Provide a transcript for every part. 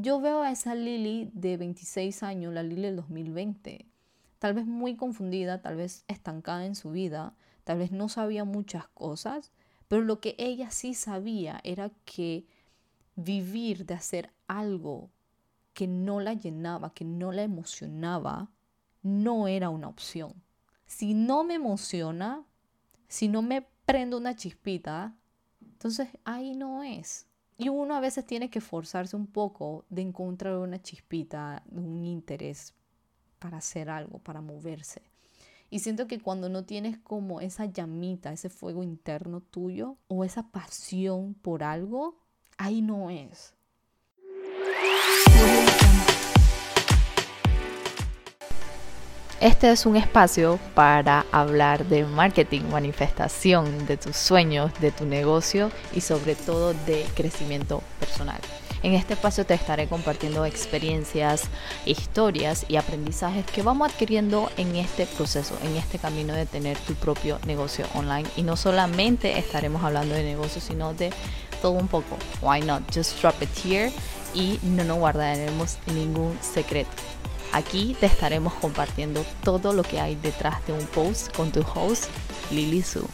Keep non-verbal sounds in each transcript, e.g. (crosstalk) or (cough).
yo veo a esa Lily de 26 años, la Lily del 2020, tal vez muy confundida, tal vez estancada en su vida, tal vez no sabía muchas cosas, pero lo que ella sí sabía era que vivir de hacer algo que no la llenaba, que no la emocionaba, no era una opción. Si no me emociona, si no me prendo una chispita, entonces ahí no es. Y uno a veces tiene que forzarse un poco de encontrar una chispita, un interés para hacer algo, para moverse. Y siento que cuando no tienes como esa llamita, ese fuego interno tuyo o esa pasión por algo, ahí no es. Este es un espacio para hablar de marketing, manifestación de tus sueños, de tu negocio y sobre todo de crecimiento personal. En este espacio te estaré compartiendo experiencias, historias y aprendizajes que vamos adquiriendo en este proceso, en este camino de tener tu propio negocio online. Y no solamente estaremos hablando de negocio, sino de todo un poco. Why not? Just drop it here y no nos guardaremos ningún secreto. Aquí te estaremos compartiendo todo lo que hay detrás de un post con tu host, Lily Su.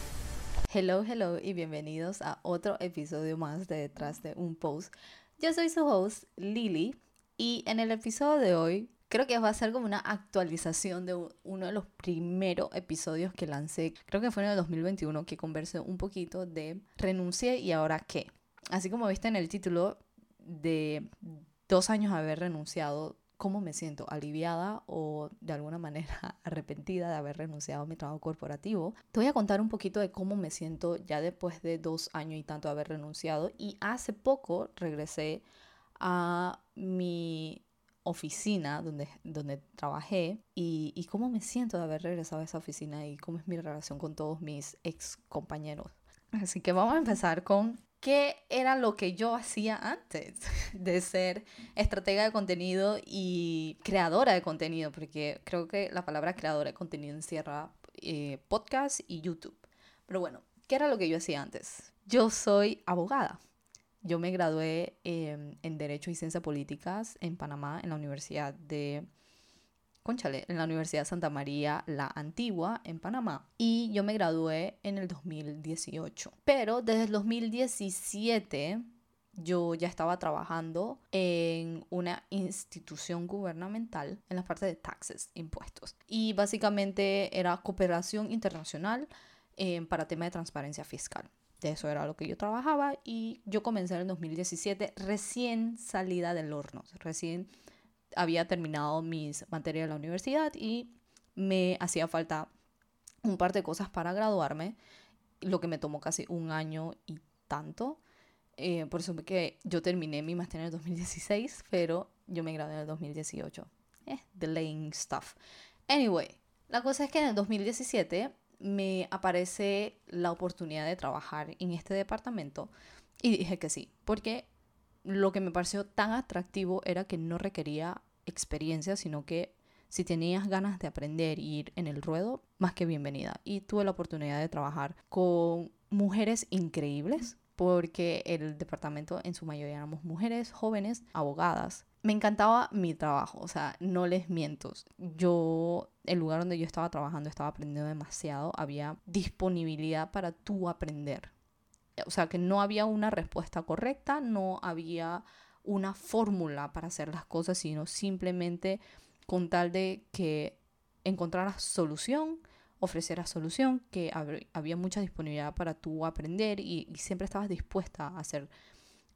Hello, hello y bienvenidos a otro episodio más de Detrás de un post. Yo soy su host, Lily, y en el episodio de hoy creo que va a ser como una actualización de uno de los primeros episodios que lancé. Creo que fue en el 2021 que conversé un poquito de renuncié y ahora qué. Así como viste en el título de dos años haber renunciado, cómo me siento, aliviada o de alguna manera (laughs) arrepentida de haber renunciado a mi trabajo corporativo. Te voy a contar un poquito de cómo me siento ya después de dos años y tanto de haber renunciado. Y hace poco regresé a mi oficina donde, donde trabajé y, y cómo me siento de haber regresado a esa oficina y cómo es mi relación con todos mis ex compañeros. Así que vamos a empezar con qué era lo que yo hacía antes (laughs) de ser estratega de contenido y creadora de contenido, porque creo que la palabra creadora de contenido encierra eh, podcast y YouTube. Pero bueno, ¿qué era lo que yo hacía antes? Yo soy abogada. Yo me gradué em, en Derecho y Ciencias Políticas en Panamá, en la Universidad de conchale, en la Universidad Santa María la Antigua en Panamá y yo me gradué en el 2018. Pero desde el 2017 yo ya estaba trabajando en una institución gubernamental en la parte de taxes, impuestos. Y básicamente era cooperación internacional eh, para tema de transparencia fiscal. De eso era lo que yo trabajaba y yo comencé en el 2017 recién salida del horno, recién había terminado mis materias de la universidad y me hacía falta un par de cosas para graduarme, lo que me tomó casi un año y tanto. Eh, por eso que yo terminé mi máster en el 2016, pero yo me gradué en el 2018. Eh, delaying stuff. Anyway, la cosa es que en el 2017 me aparece la oportunidad de trabajar en este departamento y dije que sí, porque lo que me pareció tan atractivo era que no requería experiencia, sino que si tenías ganas de aprender y ir en el ruedo, más que bienvenida. Y tuve la oportunidad de trabajar con mujeres increíbles, porque el departamento en su mayoría éramos mujeres jóvenes, abogadas. Me encantaba mi trabajo, o sea, no les miento. Yo, el lugar donde yo estaba trabajando, estaba aprendiendo demasiado, había disponibilidad para tú aprender o sea, que no había una respuesta correcta, no había una fórmula para hacer las cosas, sino simplemente con tal de que encontraras solución, ofrecieras solución, que había mucha disponibilidad para tú aprender y, siempre estabas dispuesta a hacer,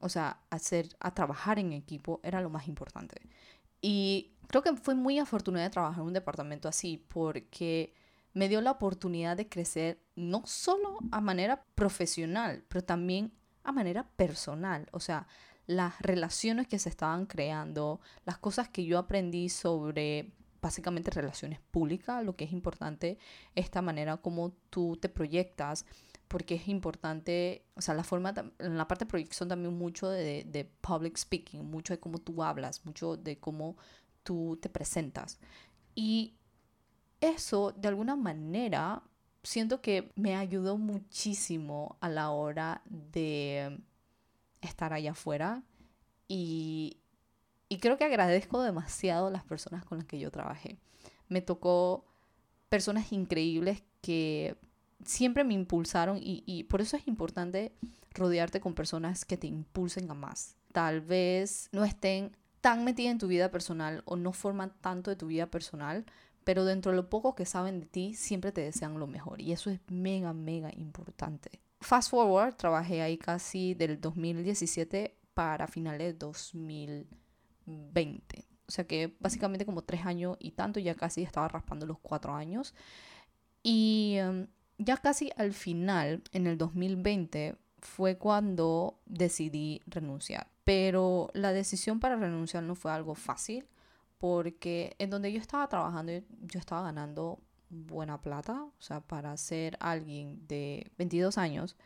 o sea, a, hacer, a trabajar en equipo, era lo más importante. Y creo que fue muy afortunada de trabajar en un departamento así, porque me dio la oportunidad de crecer no solo a manera profesional, pero también a manera personal. O sea, las relaciones que se estaban creando, las cosas que yo aprendí sobre básicamente relaciones públicas, lo que es importante, esta manera como tú te proyectas, porque es importante, o sea, la forma, en la parte de proyección también mucho de, de public speaking, mucho de cómo tú hablas, mucho de cómo tú te presentas. Y eso de alguna manera siento que me ayudó muchísimo a la hora de estar allá afuera y y creo que agradezco demasiado a las personas con las que yo trabajé. Me tocó personas increíbles que siempre me impulsaron y, y por eso es importante rodearte con personas que te impulsen a más. Tal vez no estén tan metidas en tu vida personal o no forman tanto de tu vida personal, pero dentro de lo poco que saben de ti, siempre te desean lo mejor. Y eso es mega, mega importante. Fast forward, trabajé ahí casi del 2017 para finales de 2020. O sea que básicamente como tres años y tanto, ya casi estaba raspando los cuatro años. Y em, ya casi al final, en el 2020, fue cuando decidí renunciar. Pero la decisión para renunciar no fue algo fácil porque en donde yo estaba trabajando yo estaba ganando buena plata, o sea, para ser alguien de 22 años,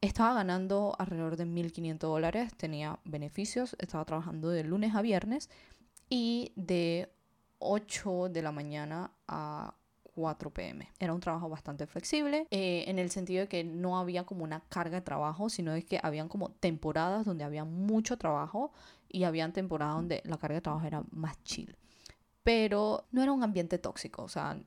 estaba ganando alrededor de 1.500 dólares, tenía beneficios, estaba trabajando de lunes a viernes y de 8 de la mañana a 4 pm. Era un trabajo bastante flexible eh, en el sentido de que no había como una carga de trabajo, sino es que habían como temporadas donde había mucho trabajo y habían temporadas donde la carga de trabajo era más chill pero no era un ambiente tóxico. O sea,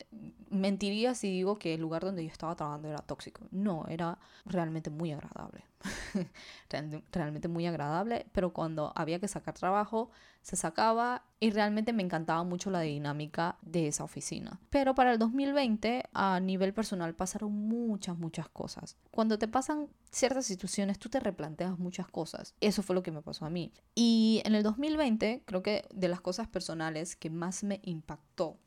mentiría si digo que el lugar donde yo estaba trabajando era tóxico. No, era realmente muy agradable. (laughs) realmente muy agradable, pero cuando había que sacar trabajo, se sacaba y realmente me encantaba mucho la dinámica de esa oficina. Pero para el 2020, a nivel personal, pasaron muchas, muchas cosas. Cuando te pasan ciertas situaciones, tú te replanteas muchas cosas. Eso fue lo que me pasó a mí. Y en el 2020, creo que de las cosas personales que más me impactó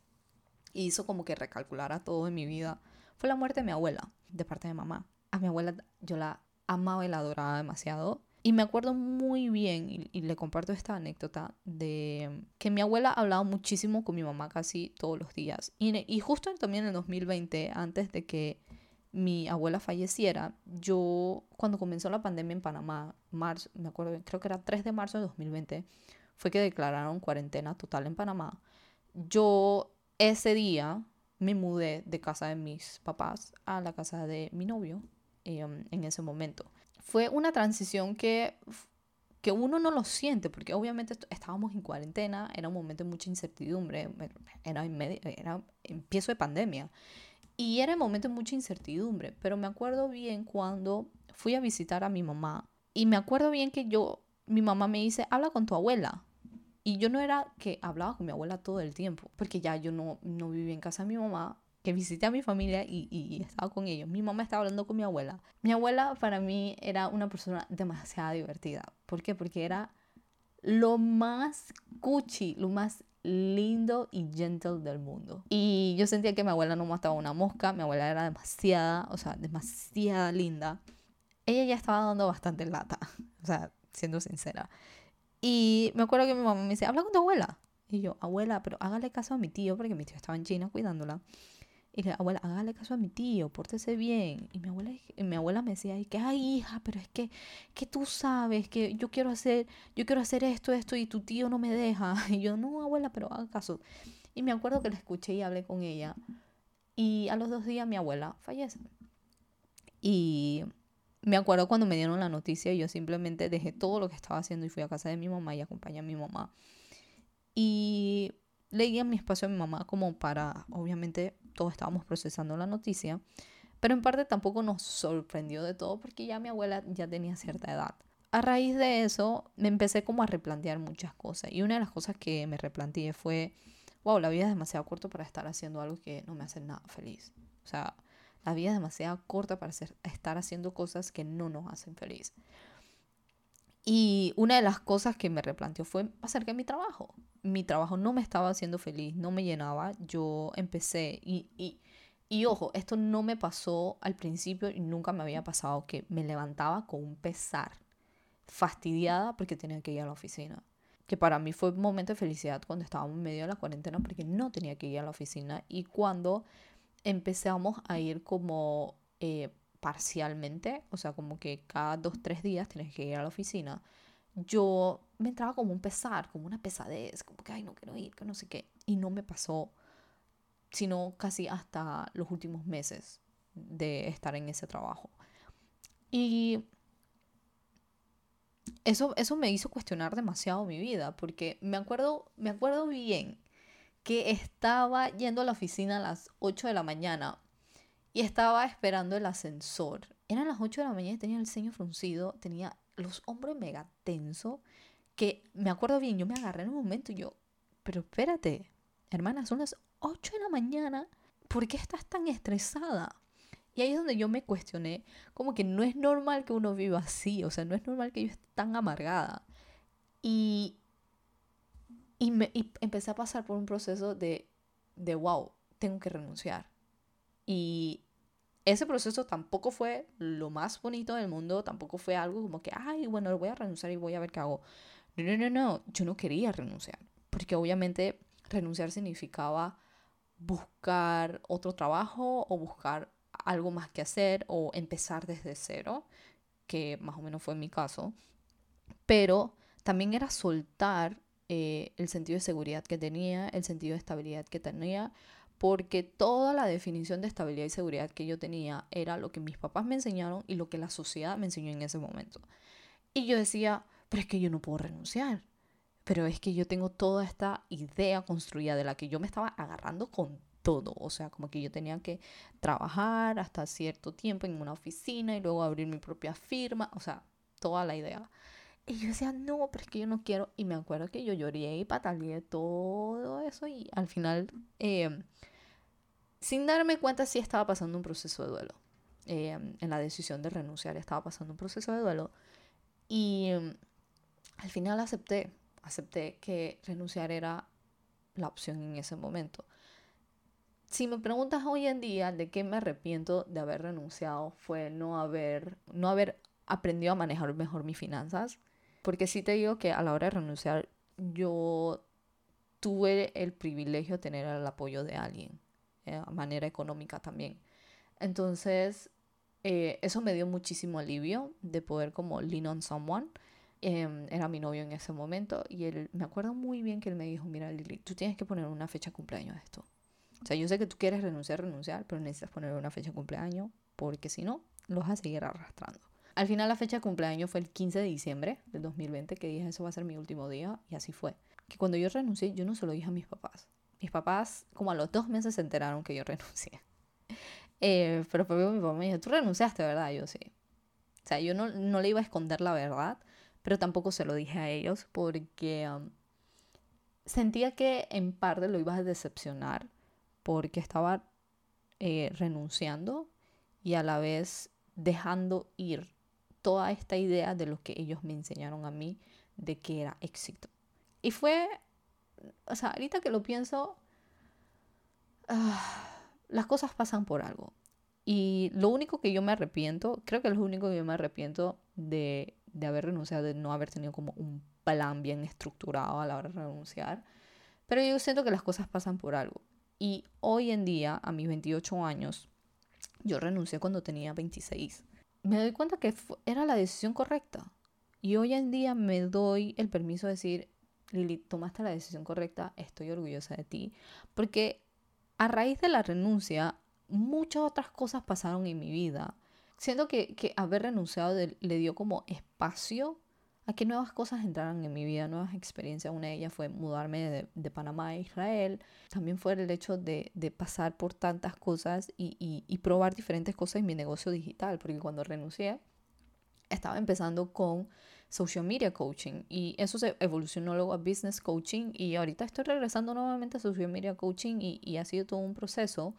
hizo como que recalculara todo en mi vida fue la muerte de mi abuela, de parte de mamá. A mi abuela yo la amaba y la adoraba demasiado. Y me acuerdo muy bien, y, le comparto esta anécdota, de que mi abuela hablaba muchísimo con mi mamá casi todos los días. Y, justo también en el 2020, antes de que mi abuela falleciera, yo cuando comenzó la pandemia en Panamá, marzo, me acuerdo, creo que era 3 de marzo de 2020, fue que declararon cuarentena total en Panamá. Yo ese día me mudé de casa de mis papás a la casa de mi novio em, en ese momento fue una transición que, que uno no lo siente, porque obviamente estábamos en cuarentena, era un momento de mucha incertidumbre, era, era empiezo de pandemia. Y era un momento de mucha incertidumbre, pero me acuerdo bien cuando fui a visitar a mi mamá y me acuerdo bien que yo, mi mamá me dice, habla con tu abuela. Y yo no era que hablaba con mi abuela todo el tiempo, porque ya yo no, no vivía en casa de mi mamá, que visité a mi familia y, y, estaba con ellos. Mi mamá estaba hablando con mi abuela. Mi abuela para mí era una persona demasiado divertida. ¿Por qué? Porque era lo más cuchi, lo más lindo y gentle del mundo. Y yo sentía que mi abuela no mataba una mosca, mi abuela era demasiada, o sea, demasiada linda. Ella ya estaba dando bastante lata, (laughs) o sea, siendo sincera. Y me acuerdo que mi mamá me dice, habla con tu abuela. Y yo, abuela, pero hágale caso a mi tío, porque mi tío estaba en China cuidándola. Y le abuela, hágale caso a mi tío, pórtese bien. Y mi abuela, mi abuela me decía, que, ay, hija, pero es que, que tú sabes que yo quiero hacer, yo quiero hacer esto, esto, y tu tío no me deja. (laughs) Y yo, no, abuela, pero haga caso. Y me acuerdo que la escuché y hablé con ella. Y a los dos días mi abuela fallece. Y me acuerdo cuando me dieron la noticia, yo simplemente dejé todo lo que estaba haciendo y fui a casa de mi mamá y acompañé a mi mamá. Y leí en mi espacio a mi mamá como para, obviamente, todos estábamos procesando la noticia, pero en parte tampoco nos sorprendió de todo porque ya mi abuela ya tenía cierta edad. A raíz de eso me empecé como a replantear muchas cosas y una de las cosas que me replanteé fue, wow, la vida es demasiado corta para estar haciendo algo que no me hace nada feliz. O sea, la vida es demasiado corta para estar haciendo cosas que no nos hacen feliz. Y una de las cosas que me replanteó fue acerca de mi trabajo mi trabajo no me estaba haciendo feliz, no me llenaba, yo empecé y, y, y ojo, esto no me pasó al principio y nunca me había pasado que me levantaba con un pesar, fastidiada porque tenía que ir a la oficina. Que para mí fue un momento de felicidad cuando estábamos en medio de la cuarentena porque no tenía que ir a la oficina y cuando empezamos a ir como eh, parcialmente, o sea, como que cada dos, tres días tenés que ir a la oficina yo me entraba como un pesar, como una pesadez, como que, ay, no quiero ir, que no sé qué. Y no me pasó, sino casi hasta los últimos meses de estar en ese trabajo. Y eso, eso me hizo cuestionar demasiado mi vida, porque me acuerdo, me acuerdo bien que estaba yendo a la oficina a las 8 de la mañana y estaba esperando el ascensor. Eran las 8 de la mañana y tenía el ceño fruncido, tenía los hombros mega tenso, que me acuerdo bien, yo me agarré en un momento y yo, pero espérate, hermana, son las 8 de la mañana, ¿por qué estás tan estresada? Y ahí es donde yo me cuestioné, como que no es normal que uno viva así, o sea, no es normal que yo esté tan amargada. Y, y, me, y empecé a pasar por un proceso de, de, wow, tengo que renunciar. Y ese proceso tampoco fue lo más bonito del mundo, tampoco fue algo como que, ay, bueno, voy a renunciar y voy a ver qué hago. No, no, no, no, yo no quería renunciar, porque obviamente renunciar significaba buscar otro trabajo o buscar algo más que hacer o empezar desde cero, que más o menos fue mi caso, pero también era soltar eh, el sentido de seguridad que tenía, el sentido de estabilidad que tenía, porque toda la definición de estabilidad y seguridad que yo tenía era lo que mis papás me enseñaron y lo que la sociedad me enseñó en ese momento. Y yo decía, pero es que yo no puedo renunciar, pero es que yo tengo toda esta idea construida de la que yo me estaba agarrando con todo. O sea, como que yo tenía que trabajar hasta cierto tiempo en una oficina y luego abrir mi propia firma. O sea, toda la idea. Y yo decía, no, pero es que yo no quiero. Y me acuerdo que yo lloré y pataleé todo eso. Y al final, em, sin darme cuenta, sí estaba pasando un proceso de duelo. Em, en la decisión de renunciar estaba pasando un proceso de duelo. Y em, al final acepté. Acepté que renunciar era la opción en ese momento si me preguntas hoy en día de qué me arrepiento de haber renunciado fue no haber, no haber aprendido a manejar mejor mis finanzas. Porque sí te digo que a la hora de renunciar yo tuve el privilegio de tener el apoyo de alguien, eh, manera económica también. Entonces, eh, eso me dio muchísimo alivio de poder como lean on someone. Em, era mi novio en ese momento y él, me acuerdo muy bien que él me dijo, mira Lili, tú tienes que poner una fecha de cumpleaños de esto. O sea, yo sé que tú quieres renunciar, renunciar, pero necesitas poner una fecha de cumpleaños porque si no, lo vas a seguir arrastrando. Al final la fecha de cumpleaños fue el 15 de diciembre del 2020, que dije eso va a ser mi último día y así fue. Que cuando yo renuncié, yo no se lo dije a mis papás. Mis papás, como a los dos meses, se enteraron que yo renuncié. (laughs) Eh, pero primero mi papá me dijo, tú renunciaste, ¿verdad? Yo sí. O sea, yo no, no le iba a esconder la verdad, pero tampoco se lo dije a ellos porque um, sentía que en parte lo iba a decepcionar porque estaba eh, renunciando y a la vez dejando ir toda esta idea de lo que ellos me enseñaron a mí de que era éxito. Y fue, o sea, ahorita que lo pienso, ah, las cosas pasan por algo. Y lo único que yo me arrepiento, creo que lo único que yo me arrepiento de, de haber renunciado, de no haber tenido como un plan bien estructurado a la hora de renunciar. Pero yo siento que las cosas pasan por algo. Y hoy en día, a mis 28 años, yo renuncié cuando tenía 26. Me doy cuenta que era la decisión correcta. Y hoy en día me doy el permiso de decir, Lili, tomaste la decisión correcta, estoy orgullosa de ti. Porque a raíz de la renuncia, muchas otras cosas pasaron en mi vida. Siento que, que haber renunciado le dio como espacio a que nuevas cosas entraran en mi vida, nuevas experiencias. Una de ellas fue mudarme de, Panamá a Israel. También fue el hecho de, pasar por tantas cosas y, probar diferentes cosas en mi negocio digital, porque cuando renuncié estaba empezando con social media coaching y eso se evolucionó luego a business coaching y ahorita estoy regresando nuevamente a social media coaching y, y ha sido todo un proceso.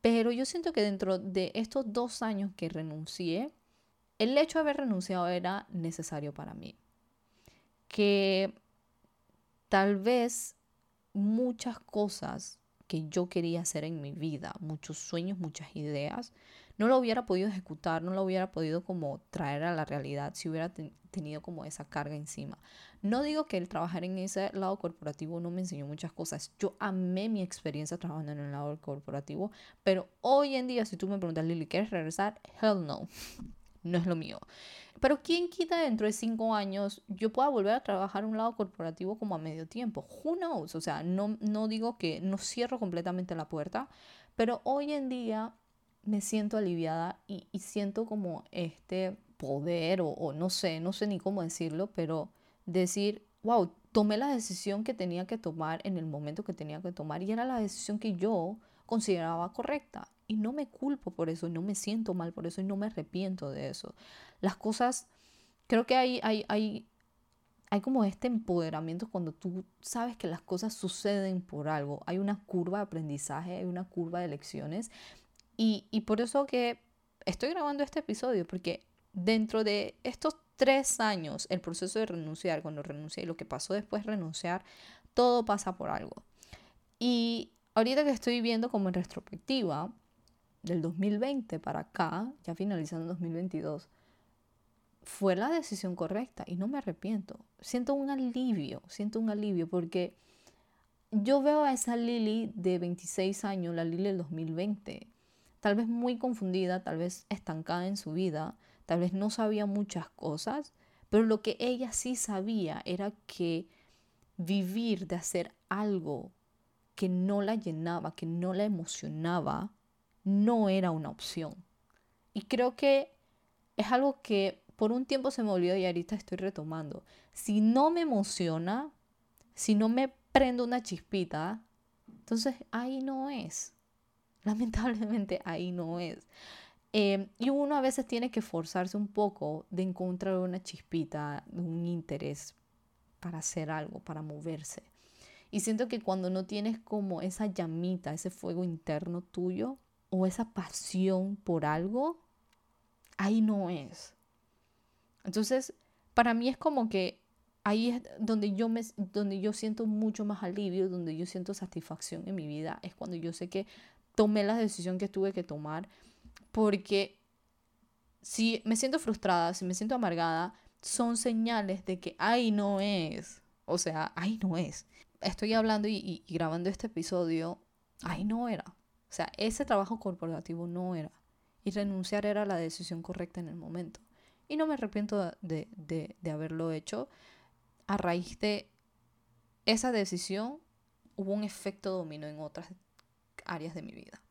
Pero yo siento que dentro de estos dos años que renuncié, el hecho de haber renunciado era necesario para mí. Que tal vez muchas cosas que yo quería hacer en mi vida, muchos sueños, muchas ideas, no lo hubiera podido ejecutar, no lo hubiera podido como traer a la realidad si hubiera tenido como esa carga encima. No digo que el trabajar en ese lado corporativo no me enseñó muchas cosas. Yo amé mi experiencia trabajando en el lado corporativo, pero hoy en día si tú me preguntas, Lili, ¿quieres regresar? Hell no no es lo mío. Pero ¿quién quita dentro de cinco años yo pueda volver a trabajar un lado corporativo como a medio tiempo? Who knows? O sea, no, no digo que no cierro completamente la puerta, pero hoy en día me siento aliviada y, siento como este poder o, o no sé, no sé ni cómo decirlo, pero decir, wow, tomé la decisión que tenía que tomar en el momento que tenía que tomar y era la decisión que yo consideraba correcta. Y no me culpo por eso, y no me siento mal por eso, y no me arrepiento de eso. Las cosas, creo que hay, hay, hay, hay como este empoderamiento cuando tú sabes que las cosas suceden por algo. Hay una curva de aprendizaje, hay una curva de lecciones. Y, y por eso que estoy grabando este episodio, porque dentro de estos tres años, el proceso de renunciar, cuando renuncié y lo que pasó después de renunciar, todo pasa por algo. Y ahorita que estoy viendo como en retrospectiva, del 2020 para acá, ya finalizando 2022, fue la decisión correcta y no me arrepiento. Siento un alivio, siento un alivio porque yo veo a esa Lily de 26 años, la Lily del 2020, tal vez muy confundida, tal vez estancada en su vida, tal vez no sabía muchas cosas, pero lo que ella sí sabía era que vivir de hacer algo que no la llenaba, que no la emocionaba, no era una opción. Y creo que es algo que por un tiempo se me olvidó y ahorita estoy retomando. Si no me emociona, si no me prendo una chispita, entonces ahí no es. Lamentablemente ahí no es. Em, y uno a veces tiene que forzarse un poco de encontrar una chispita, un interés para hacer algo, para moverse. Y siento que cuando no tienes como esa llamita, ese fuego interno tuyo, o esa pasión por algo, ahí no es. Entonces, para mí es como que ahí es donde yo me donde yo siento mucho más alivio, donde yo siento satisfacción en mi vida, es cuando yo sé que tomé la decisión que tuve que tomar porque si me siento frustrada, si me siento amargada, son señales de que ahí no es. O sea, ahí no es. Estoy hablando y, y grabando este episodio, ahí no era. O sea, ese trabajo corporativo no era. Y renunciar era la decisión correcta en el momento. Y no me arrepiento de, de, de haberlo hecho. A raíz de esa decisión hubo un efecto dominó en otras áreas de mi vida.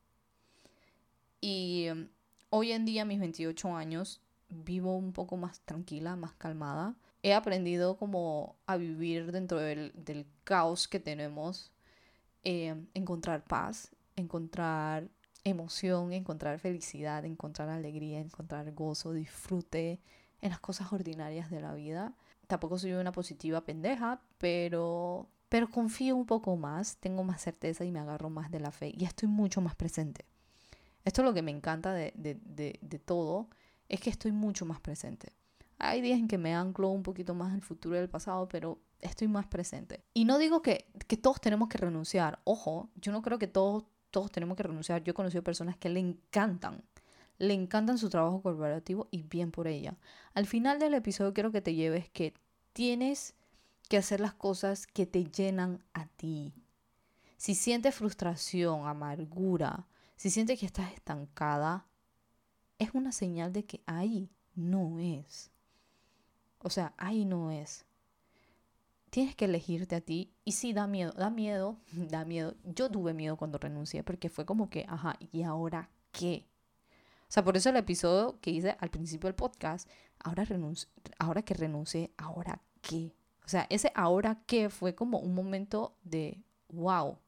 Y um, hoy en día, mis 28 años, vivo un poco más tranquila, más calmada. He aprendido como a vivir dentro del, del caos que tenemos, eh, encontrar paz encontrar emoción, encontrar felicidad, encontrar alegría, encontrar gozo, disfrute en las cosas ordinarias de la vida. Tampoco soy una positiva pendeja, pero pero confío un poco más, tengo más certeza y me agarro más de la fe y estoy mucho más presente. Esto es lo que me encanta de, de, de, de todo, es que estoy mucho más presente. Hay días en que me anclo un poquito más el futuro y el pasado, pero estoy más presente. Y no digo que, que todos tenemos que renunciar. Ojo, yo no creo que todos todos tenemos que renunciar. Yo he conocido personas que le encantan, le encantan su trabajo corporativo y bien por ella. Al final del episodio quiero que te lleves que tienes que hacer las cosas que te llenan a ti. Si sientes frustración, amargura, si sientes que estás estancada, es una señal de que ahí no es. O sea, ahí no es tienes que elegirte a ti. Y sí, da miedo, da miedo, (laughs) da miedo. Yo tuve miedo cuando renuncié porque fue como que, ajá, ¿y ahora qué? O sea, por eso el episodio que hice al principio del podcast, ahora, ahora que renuncié, ¿ahora qué? O sea, ese ahora qué fue como un momento de wow.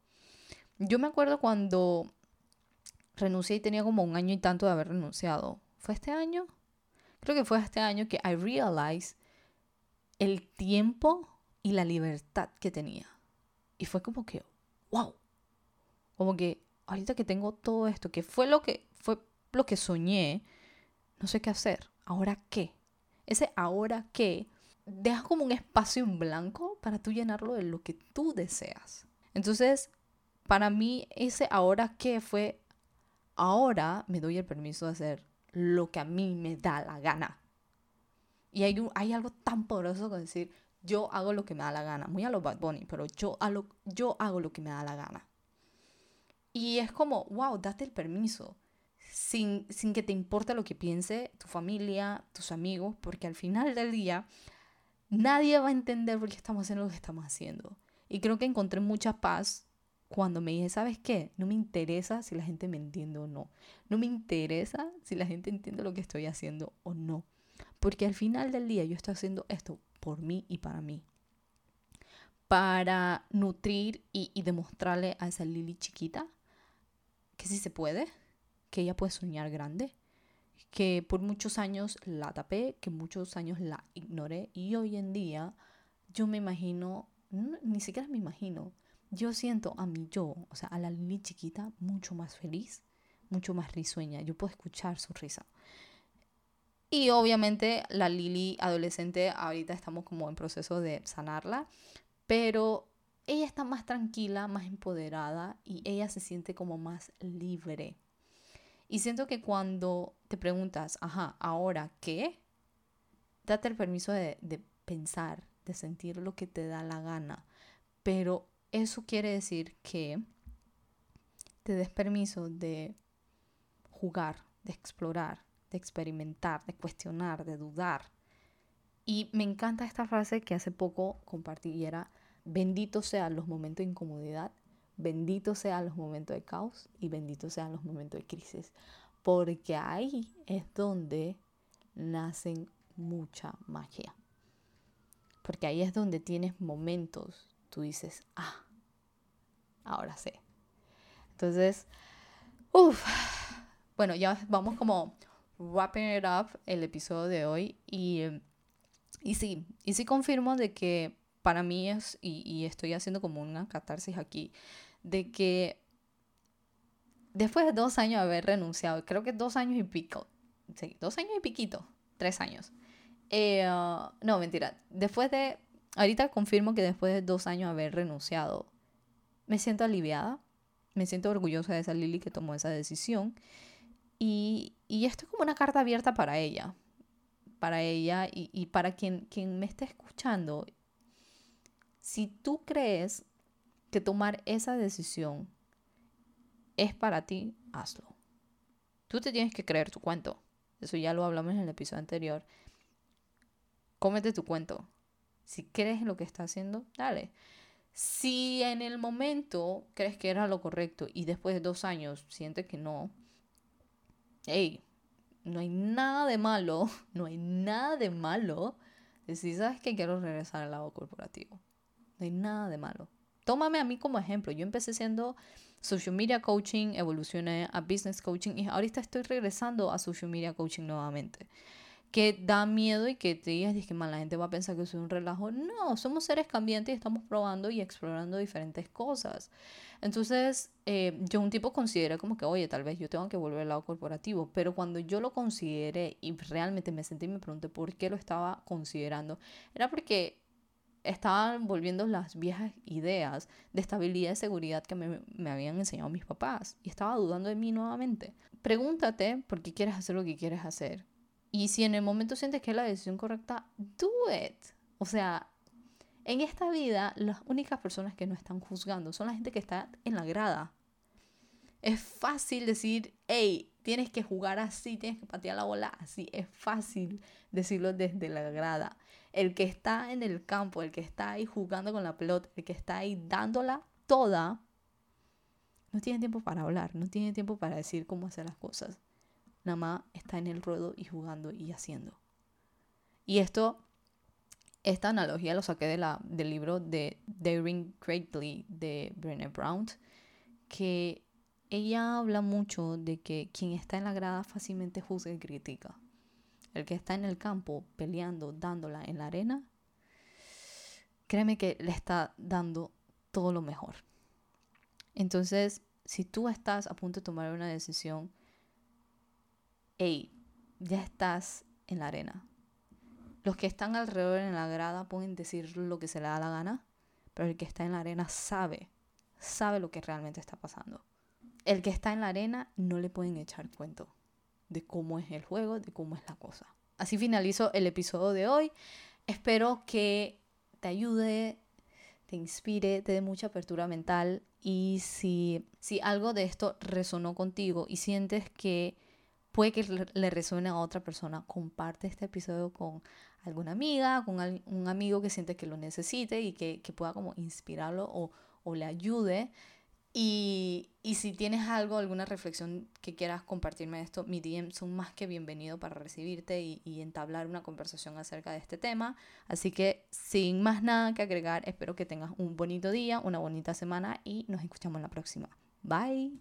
Yo me acuerdo cuando renuncié y tenía como un año y tanto de haber renunciado. ¿Fue este año? Creo que fue este año que I realized el tiempo y la libertad que tenía. Y fue como que, wow. Como que ahorita que tengo todo esto, que fue lo que fue lo que soñé, no sé qué hacer. ¿Ahora qué? Ese ahora qué deja como un espacio en blanco para tú llenarlo de lo que tú deseas. Entonces, para mí ese ahora qué fue ahora me doy el permiso de hacer lo que a mí me da la gana. Y hay, hay algo tan poderoso como decir, yo hago lo que me da la gana. Muy a lo Bad Bunny, pero yo, yo hago lo que me da la gana. Y es como, wow, date el permiso. Sin, sin que te importe lo que piense tu familia, tus amigos, porque al final del día nadie va a entender por qué estamos haciendo lo que estamos haciendo. Y creo que encontré mucha paz cuando me dije, ¿sabes qué? No me interesa si la gente me entiende o no. No me interesa si la gente entiende lo que estoy haciendo o no. Porque al final del día yo estoy haciendo esto por mí y para mí. Para nutrir y, demostrarle a esa Lili chiquita que sí se puede, que ella puede soñar grande, que por muchos años la tapé, que muchos años la ignoré y hoy en día yo me imagino, ni siquiera me imagino, yo siento a mi yo, o sea, a la Lili chiquita mucho más feliz, mucho más risueña, yo puedo escuchar su risa. Y obviamente la Lili adolescente, ahorita estamos como en proceso de sanarla, pero ella está más tranquila, más empoderada y ella se siente como más libre. Y siento que cuando te preguntas, ajá, ahora qué, date el permiso de, de pensar, de sentir lo que te da la gana. Pero eso quiere decir que te des permiso de jugar, de explorar, de experimentar, de cuestionar, de dudar. Y me encanta esta frase que hace poco compartí y era, bendito sean los momentos de incomodidad Bendito sean los momentos de caos y bendito sean los momentos de crisis, porque ahí es donde nacen mucha magia. Porque ahí es donde tienes momentos, tú dices, ah, ahora sé. Entonces, uff, bueno, ya vamos como wrapping it up el episodio de hoy y, y sí, y sí confirmo de que para mí es, y, y estoy haciendo como una catarsis aquí, de que después de dos años de haber renunciado, creo que dos años y pico, sí, dos años y piquito, tres años. Eh, no, mentira, después de, ahorita confirmo que después de dos años de haber renunciado, me siento aliviada, me siento orgullosa de esa Lili que tomó esa decisión. Y, y esto es como una carta abierta para ella, para ella y, para quien, quien me esté escuchando. Si tú crees que tomar esa decisión es para ti, hazlo. Tú te tienes que creer tu cuento. Eso ya lo hablamos en el episodio anterior. Cómete tu cuento. Si crees en lo que estás haciendo, dale. Si en el momento crees que era lo correcto y después de dos años sientes que no, hey, no hay nada de malo, (laughs) no hay nada de malo decir, sabes que quiero regresar al lado corporativo. No hay nada de malo tómame a mí como ejemplo. Yo empecé siendo social media coaching, evolucioné a business coaching y ahorita estoy regresando a social media coaching nuevamente. Que da miedo y que te digas, que la gente va a pensar que soy un relajo. No, somos seres cambiantes y estamos probando y explorando diferentes cosas. Entonces, eh, yo un tipo considera como que, oye, tal vez yo tengo que volver al lado corporativo, pero cuando yo lo consideré y realmente me sentí y me pregunté por qué lo estaba considerando, era porque estaban volviendo las viejas ideas de estabilidad y seguridad que me, me, habían enseñado mis papás y estaba dudando de mí nuevamente. Pregúntate por qué quieres hacer lo que quieres hacer. Y si en el momento sientes que es la decisión correcta, do it. O sea, en esta vida las únicas personas que no están juzgando son la gente que está en la grada. Es fácil decir, hey, tienes que jugar así, tienes que patear la bola así. Es fácil decirlo desde la grada el que está en el campo, el que está ahí jugando con la pelota, el que está ahí dándola toda, no tiene tiempo para hablar, no tiene tiempo para decir cómo hacer las cosas. Nada más está en el ruedo y jugando y haciendo. Y esto, esta analogía lo saqué de la, del libro de Daring Greatly de Brené Brown, que ella habla mucho de que quien está en la grada fácilmente juzga y critica el que está en el campo peleando, dándola en la arena, créeme que le está dando todo lo mejor. Entonces, si tú estás a punto de tomar una decisión, hey, ya estás en la arena. Los que están alrededor en la grada pueden decir lo que se le da la gana, pero el que está en la arena sabe, sabe lo que realmente está pasando. El que está en la arena no le pueden echar cuento de cómo es el juego, de cómo es la cosa. Así finalizo el episodio de hoy. Espero que te ayude, te inspire, te dé mucha apertura mental y si, si algo de esto resonó contigo y sientes que puede que le resuene a otra persona, comparte este episodio con alguna amiga, con un amigo que siente que lo necesite y que, que pueda como inspirarlo o, o le ayude Y, y, si tienes algo, alguna reflexión que quieras compartirme de esto, mi DM son más que bienvenido para recibirte y, y, entablar una conversación acerca de este tema. Así que sin más nada que agregar, espero que tengas un bonito día, una bonita semana y nos escuchamos la próxima. Bye.